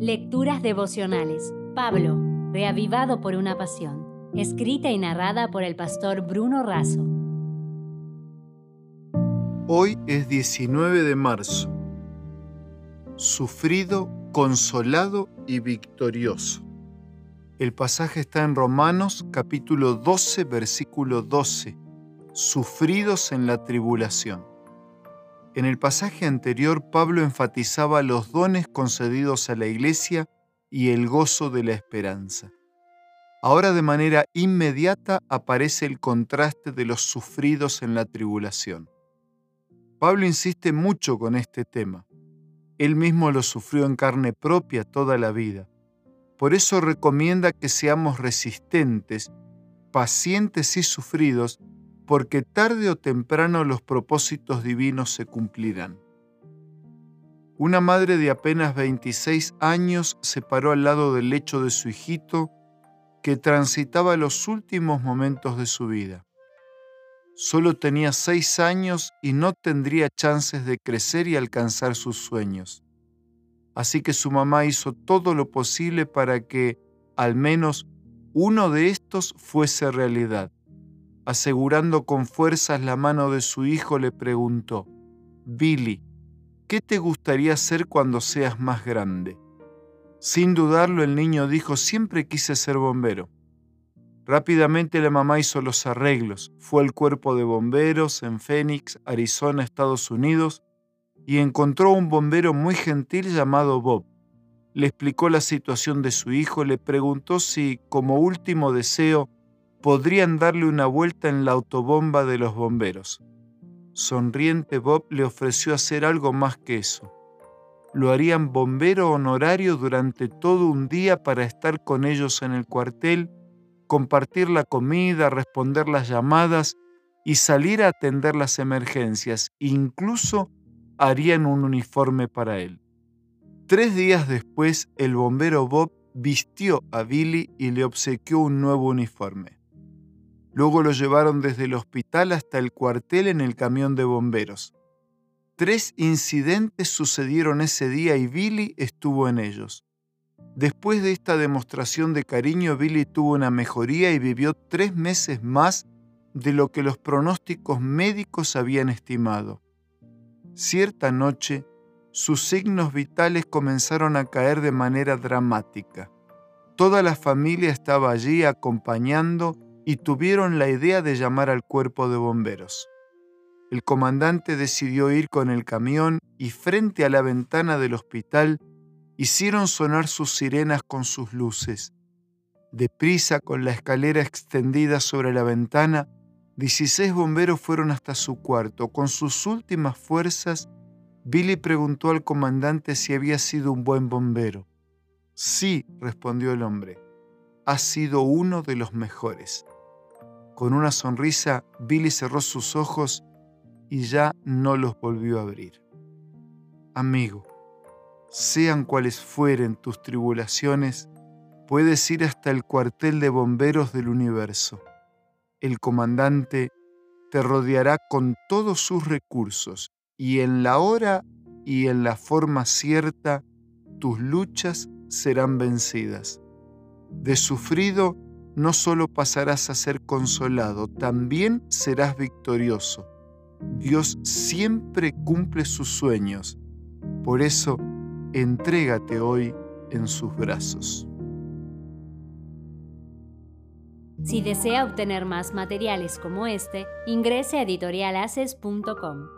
Lecturas devocionales. Pablo, reavivado por una pasión. Escrita y narrada por el pastor Bruno Razo. Hoy es 19 de marzo. Sufrido, consolado y victorioso. El pasaje está en Romanos capítulo 12, versículo 12. Sufridos en la tribulación. En el pasaje anterior, Pablo enfatizaba los dones concedidos a la iglesia y el gozo de la esperanza. Ahora de manera inmediata aparece el contraste de los sufridos en la tribulación. Pablo insiste mucho con este tema. Él mismo lo sufrió en carne propia toda la vida. Por eso recomienda que seamos resistentes, pacientes y sufridos porque tarde o temprano los propósitos divinos se cumplirán. Una madre de apenas 26 años se paró al lado del lecho de su hijito que transitaba los últimos momentos de su vida. Solo tenía seis años y no tendría chances de crecer y alcanzar sus sueños. Así que su mamá hizo todo lo posible para que, al menos, uno de estos fuese realidad asegurando con fuerzas la mano de su hijo, le preguntó, Billy, ¿qué te gustaría hacer cuando seas más grande? Sin dudarlo, el niño dijo, siempre quise ser bombero. Rápidamente la mamá hizo los arreglos, fue al cuerpo de bomberos en Phoenix, Arizona, Estados Unidos, y encontró un bombero muy gentil llamado Bob. Le explicó la situación de su hijo, le preguntó si, como último deseo, podrían darle una vuelta en la autobomba de los bomberos. Sonriente Bob le ofreció hacer algo más que eso. Lo harían bombero honorario durante todo un día para estar con ellos en el cuartel, compartir la comida, responder las llamadas y salir a atender las emergencias. Incluso harían un uniforme para él. Tres días después, el bombero Bob vistió a Billy y le obsequió un nuevo uniforme. Luego lo llevaron desde el hospital hasta el cuartel en el camión de bomberos. Tres incidentes sucedieron ese día y Billy estuvo en ellos. Después de esta demostración de cariño, Billy tuvo una mejoría y vivió tres meses más de lo que los pronósticos médicos habían estimado. Cierta noche, sus signos vitales comenzaron a caer de manera dramática. Toda la familia estaba allí acompañando y tuvieron la idea de llamar al cuerpo de bomberos. El comandante decidió ir con el camión y frente a la ventana del hospital hicieron sonar sus sirenas con sus luces. Deprisa, con la escalera extendida sobre la ventana, 16 bomberos fueron hasta su cuarto. Con sus últimas fuerzas, Billy preguntó al comandante si había sido un buen bombero. Sí, respondió el hombre, ha sido uno de los mejores. Con una sonrisa, Billy cerró sus ojos y ya no los volvió a abrir. Amigo, sean cuales fueren tus tribulaciones, puedes ir hasta el cuartel de bomberos del universo. El comandante te rodeará con todos sus recursos y en la hora y en la forma cierta tus luchas serán vencidas. De sufrido no solo pasarás a ser consolado, también serás victorioso. Dios siempre cumple sus sueños. Por eso, entrégate hoy en sus brazos. Si desea obtener más materiales como este, ingrese a editorialaces.com.